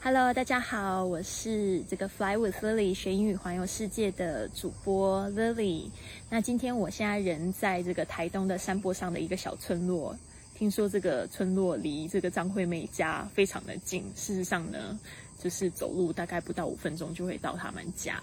Hello，大家好，我是这个 Fly with Lily 学英语环游世界的主播 Lily。那今天我现在人在这个台东的山坡上的一个小村落，听说这个村落离这个张惠妹家非常的近。事实上呢？就是走路大概不到五分钟就会到他们家。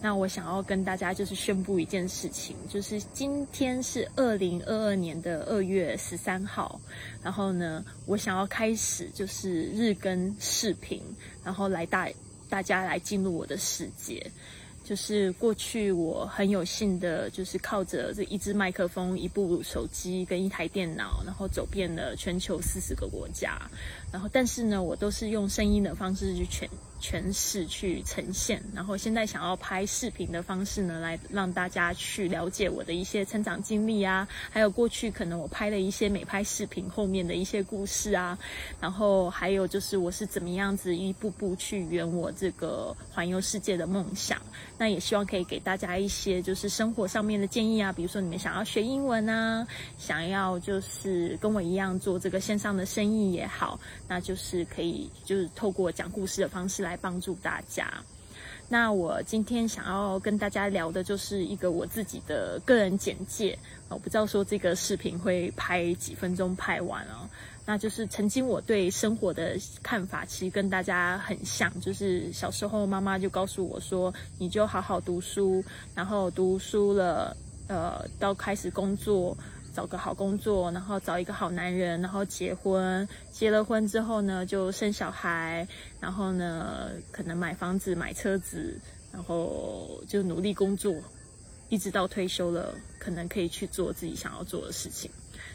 那我想要跟大家就是宣布一件事情，就是今天是二零二二年的二月十三号。然后呢，我想要开始就是日更视频，然后来带大家来进入我的世界。就是过去我很有幸的，就是靠着这一支麦克风、一部手机跟一台电脑，然后走遍了全球四十个国家。然后，但是呢，我都是用声音的方式去劝诠释、去呈现。然后，现在想要拍视频的方式呢，来让大家去了解我的一些成长经历啊，还有过去可能我拍的一些美拍视频后面的一些故事啊。然后，还有就是我是怎么样子一步步去圆我这个环游世界的梦想。那也希望可以给大家一些就是生活上面的建议啊，比如说你们想要学英文啊，想要就是跟我一样做这个线上的生意也好，那就是可以就是透过讲故事的方式来帮助大家。那我今天想要跟大家聊的就是一个我自己的个人简介，我不知道说这个视频会拍几分钟拍完啊。那就是曾经我对生活的看法，其实跟大家很像。就是小时候妈妈就告诉我说，你就好好读书，然后读书了，呃，到开始工作，找个好工作，然后找一个好男人，然后结婚。结了婚之后呢，就生小孩，然后呢，可能买房子、买车子，然后就努力工作，一直到退休了，可能可以去做自己想要做的事情。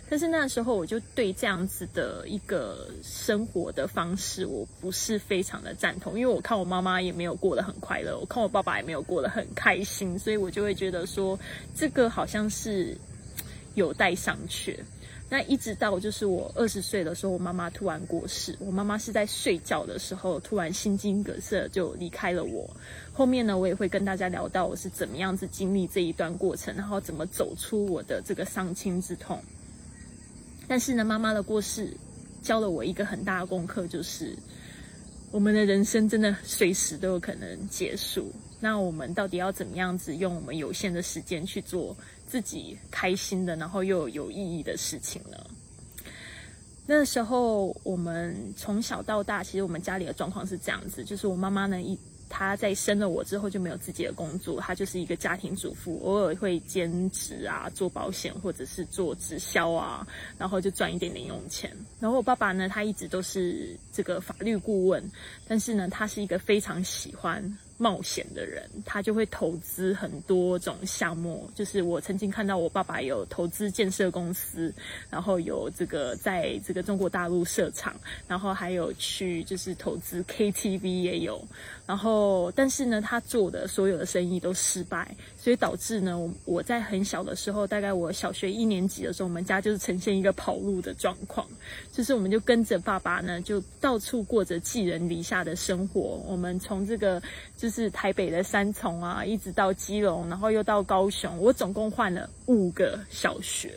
但是那时候我就对这样子的一个生活的方式，我不是非常的赞同，因为我看我妈妈也没有过得很快乐，我看我爸爸也没有过得很开心，所以我就会觉得说，这个好像是有待商榷。那一直到就是我二十岁的时候，我妈妈突然过世，我妈妈是在睡觉的时候突然心惊梗塞就离开了我。后面呢，我也会跟大家聊到我是怎么样子经历这一段过程，然后怎么走出我的这个丧亲之痛。但是呢，妈妈的过世教了我一个很大的功课，就是我们的人生真的随时都有可能结束。那我们到底要怎么样子用我们有限的时间去做自己开心的，然后又有意义的事情呢？那时候我们从小到大，其实我们家里的状况是这样子，就是我妈妈呢一。她在生了我之后就没有自己的工作，她就是一个家庭主妇，偶尔会兼职啊，做保险或者是做直销啊，然后就赚一点零用钱。然后我爸爸呢，他一直都是这个法律顾问，但是呢，他是一个非常喜欢。冒险的人，他就会投资很多种项目。就是我曾经看到我爸爸有投资建设公司，然后有这个在这个中国大陆设厂，然后还有去就是投资 KTV 也有。然后，但是呢，他做的所有的生意都失败，所以导致呢，我我在很小的时候，大概我小学一年级的时候，我们家就是呈现一个跑路的状况，就是我们就跟着爸爸呢，就到处过着寄人篱下的生活。我们从这个就。是台北的三重啊，一直到基隆，然后又到高雄，我总共换了五个小学，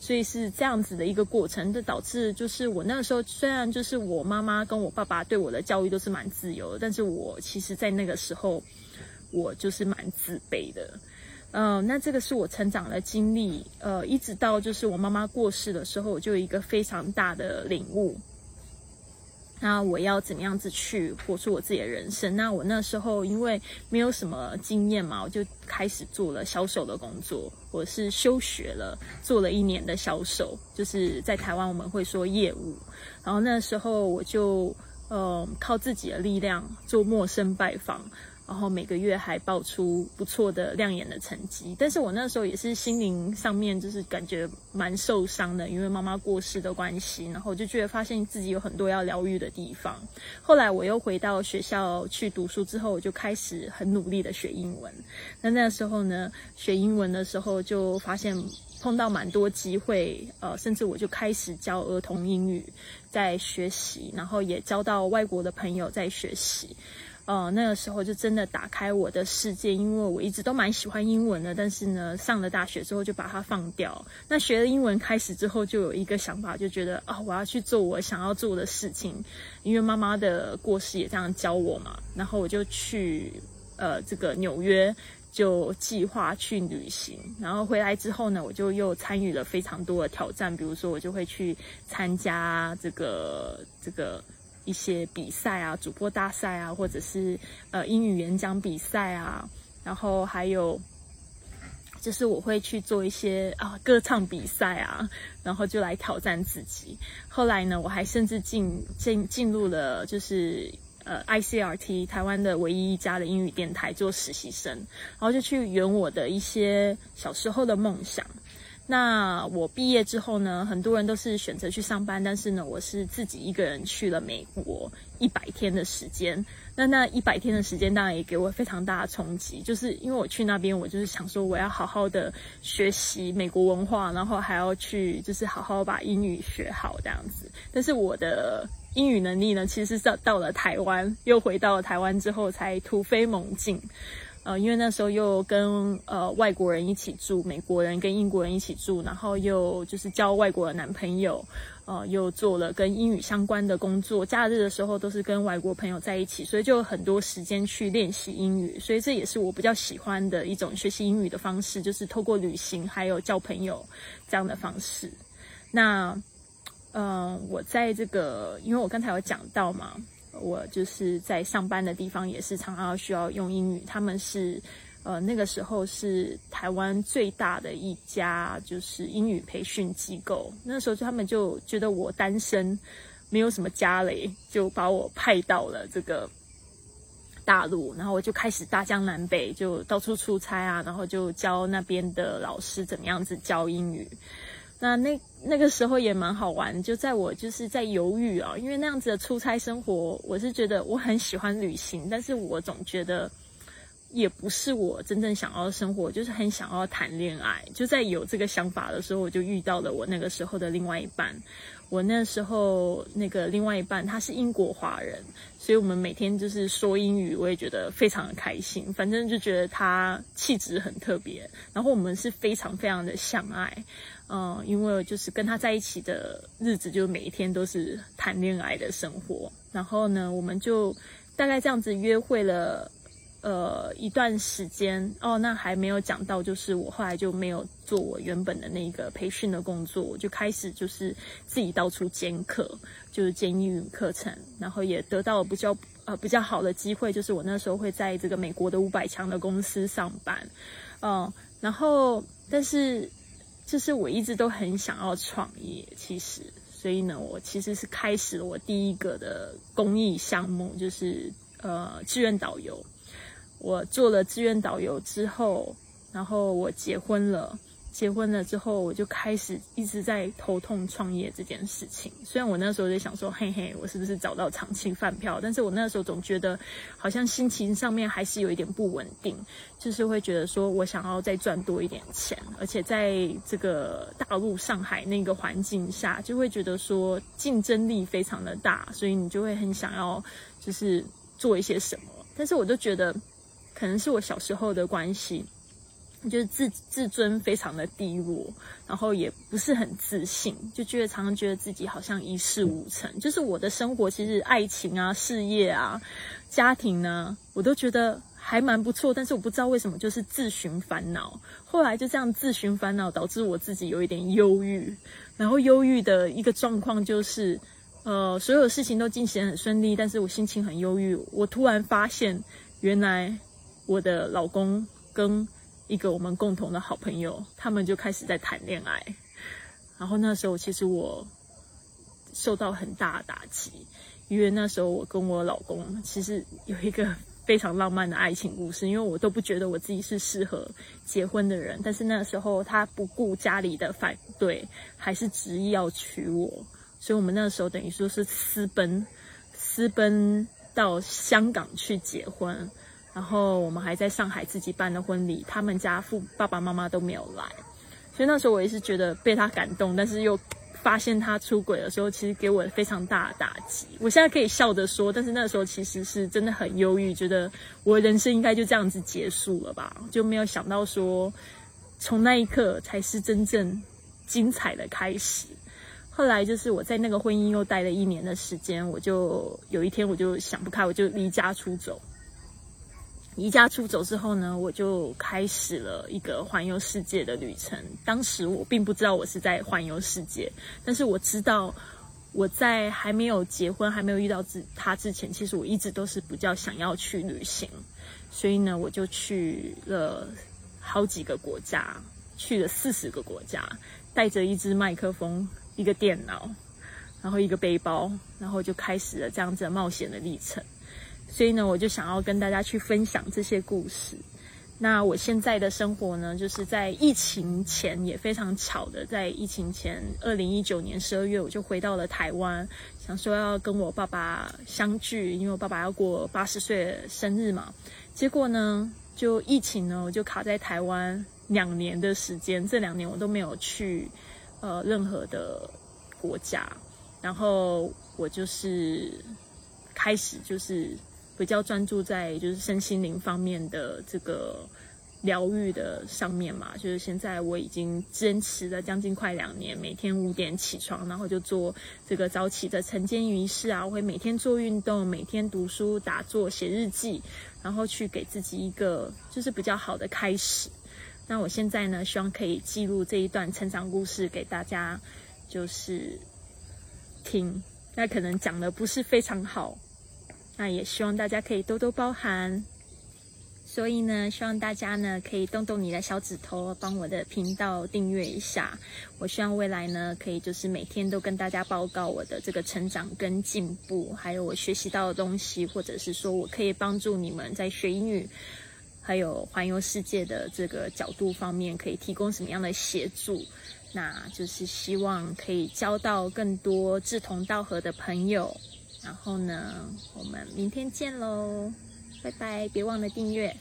所以是这样子的一个过程，这导致就是我那个时候虽然就是我妈妈跟我爸爸对我的教育都是蛮自由的，但是我其实在那个时候我就是蛮自卑的，嗯，那这个是我成长的经历，呃，一直到就是我妈妈过世的时候，我就有一个非常大的领悟。那我要怎么样子去活出我自己的人生？那我那时候因为没有什么经验嘛，我就开始做了销售的工作。我是休学了，做了一年的销售，就是在台湾我们会说业务。然后那时候我就呃靠自己的力量做陌生拜访。然后每个月还爆出不错的亮眼的成绩，但是我那时候也是心灵上面就是感觉蛮受伤的，因为妈妈过世的关系，然后我就觉得发现自己有很多要疗愈的地方。后来我又回到学校去读书之后，我就开始很努力的学英文。那那时候呢，学英文的时候就发现碰到蛮多机会，呃，甚至我就开始教儿童英语在学习，然后也教到外国的朋友在学习。呃，那个时候就真的打开我的世界，因为我一直都蛮喜欢英文的，但是呢，上了大学之后就把它放掉。那学了英文开始之后，就有一个想法，就觉得啊，我要去做我想要做的事情，因为妈妈的过世也这样教我嘛。然后我就去呃这个纽约，就计划去旅行。然后回来之后呢，我就又参与了非常多的挑战，比如说我就会去参加这个这个。一些比赛啊，主播大赛啊，或者是呃英语演讲比赛啊，然后还有就是我会去做一些啊歌唱比赛啊，然后就来挑战自己。后来呢，我还甚至进进进入了就是呃 ICRT 台湾的唯一一家的英语电台做实习生，然后就去圆我的一些小时候的梦想。那我毕业之后呢，很多人都是选择去上班，但是呢，我是自己一个人去了美国一百天的时间。那那一百天的时间，当然也给我非常大的冲击，就是因为我去那边，我就是想说，我要好好的学习美国文化，然后还要去就是好好把英语学好这样子。但是我的英语能力呢，其实是到到了台湾，又回到了台湾之后才突飞猛进。呃，因为那时候又跟呃外国人一起住，美国人跟英国人一起住，然后又就是交外国的男朋友，呃，又做了跟英语相关的工作，假日的时候都是跟外国朋友在一起，所以就有很多时间去练习英语，所以这也是我比较喜欢的一种学习英语的方式，就是透过旅行还有交朋友这样的方式。那，嗯，我在这个，因为我刚才有讲到嘛。我就是在上班的地方，也是常常需要用英语。他们是，呃，那个时候是台湾最大的一家就是英语培训机构。那时候就他们就觉得我单身，没有什么家累，就把我派到了这个大陆。然后我就开始大江南北，就到处出差啊，然后就教那边的老师怎么样子教英语。那那那个时候也蛮好玩，就在我就是在犹豫啊，因为那样子的出差生活，我是觉得我很喜欢旅行，但是我总觉得也不是我真正想要的生活，就是很想要谈恋爱。就在有这个想法的时候，我就遇到了我那个时候的另外一半。我那时候那个另外一半他是英国华人，所以我们每天就是说英语，我也觉得非常的开心。反正就觉得他气质很特别，然后我们是非常非常的相爱。嗯，因为就是跟他在一起的日子，就每一天都是谈恋爱的生活。然后呢，我们就大概这样子约会了。呃，一段时间哦，那还没有讲到，就是我后来就没有做我原本的那个培训的工作，我就开始就是自己到处兼课，就是兼英语课程，然后也得到了比较呃比较好的机会，就是我那时候会在这个美国的五百强的公司上班，嗯，然后但是就是我一直都很想要创业，其实，所以呢，我其实是开始了我第一个的公益项目，就是呃志愿导游。我做了志愿导游之后，然后我结婚了。结婚了之后，我就开始一直在头痛创业这件事情。虽然我那时候就想说，嘿嘿，我是不是找到长期饭票？但是我那时候总觉得，好像心情上面还是有一点不稳定，就是会觉得说我想要再赚多一点钱，而且在这个大陆上海那个环境下，就会觉得说竞争力非常的大，所以你就会很想要就是做一些什么。但是我就觉得。可能是我小时候的关系，就是自自尊非常的低落，然后也不是很自信，就觉得常常觉得自己好像一事无成。就是我的生活，其实爱情啊、事业啊、家庭呢，我都觉得还蛮不错。但是我不知道为什么，就是自寻烦恼。后来就这样自寻烦恼，导致我自己有一点忧郁。然后忧郁的一个状况就是，呃，所有事情都进行很顺利，但是我心情很忧郁。我突然发现，原来。我的老公跟一个我们共同的好朋友，他们就开始在谈恋爱。然后那时候，其实我受到很大的打击，因为那时候我跟我老公其实有一个非常浪漫的爱情故事。因为我都不觉得我自己是适合结婚的人，但是那时候他不顾家里的反对，还是执意要娶我。所以我们那时候等于说是私奔，私奔到香港去结婚。然后我们还在上海自己办的婚礼，他们家父爸爸妈妈都没有来，所以那时候我也是觉得被他感动，但是又发现他出轨的时候，其实给我非常大的打击。我现在可以笑着说，但是那时候其实是真的很忧郁，觉得我人生应该就这样子结束了吧，就没有想到说，从那一刻才是真正精彩的开始。后来就是我在那个婚姻又待了一年的时间，我就有一天我就想不开，我就离家出走。离家出走之后呢，我就开始了一个环游世界的旅程。当时我并不知道我是在环游世界，但是我知道我在还没有结婚、还没有遇到自他之前，其实我一直都是比较想要去旅行。所以呢，我就去了好几个国家，去了四十个国家，带着一支麦克风。一个电脑，然后一个背包，然后就开始了这样子冒险的历程。所以呢，我就想要跟大家去分享这些故事。那我现在的生活呢，就是在疫情前也非常巧的，在疫情前二零一九年十二月，我就回到了台湾，想说要跟我爸爸相聚，因为我爸爸要过八十岁的生日嘛。结果呢，就疫情呢，我就卡在台湾两年的时间，这两年我都没有去。呃，任何的国家，然后我就是开始就是比较专注在就是身心灵方面的这个疗愈的上面嘛。就是现在我已经坚持了将近快两年，每天五点起床，然后就做这个早起的晨间仪式啊。我会每天做运动，每天读书、打坐、写日记，然后去给自己一个就是比较好的开始。那我现在呢，希望可以记录这一段成长故事给大家，就是听。那可能讲的不是非常好，那也希望大家可以多多包涵。所以呢，希望大家呢可以动动你的小指头，帮我的频道订阅一下。我希望未来呢，可以就是每天都跟大家报告我的这个成长跟进步，还有我学习到的东西，或者是说我可以帮助你们在学英语。还有环游世界的这个角度方面，可以提供什么样的协助？那就是希望可以交到更多志同道合的朋友。然后呢，我们明天见喽，拜拜！别忘了订阅。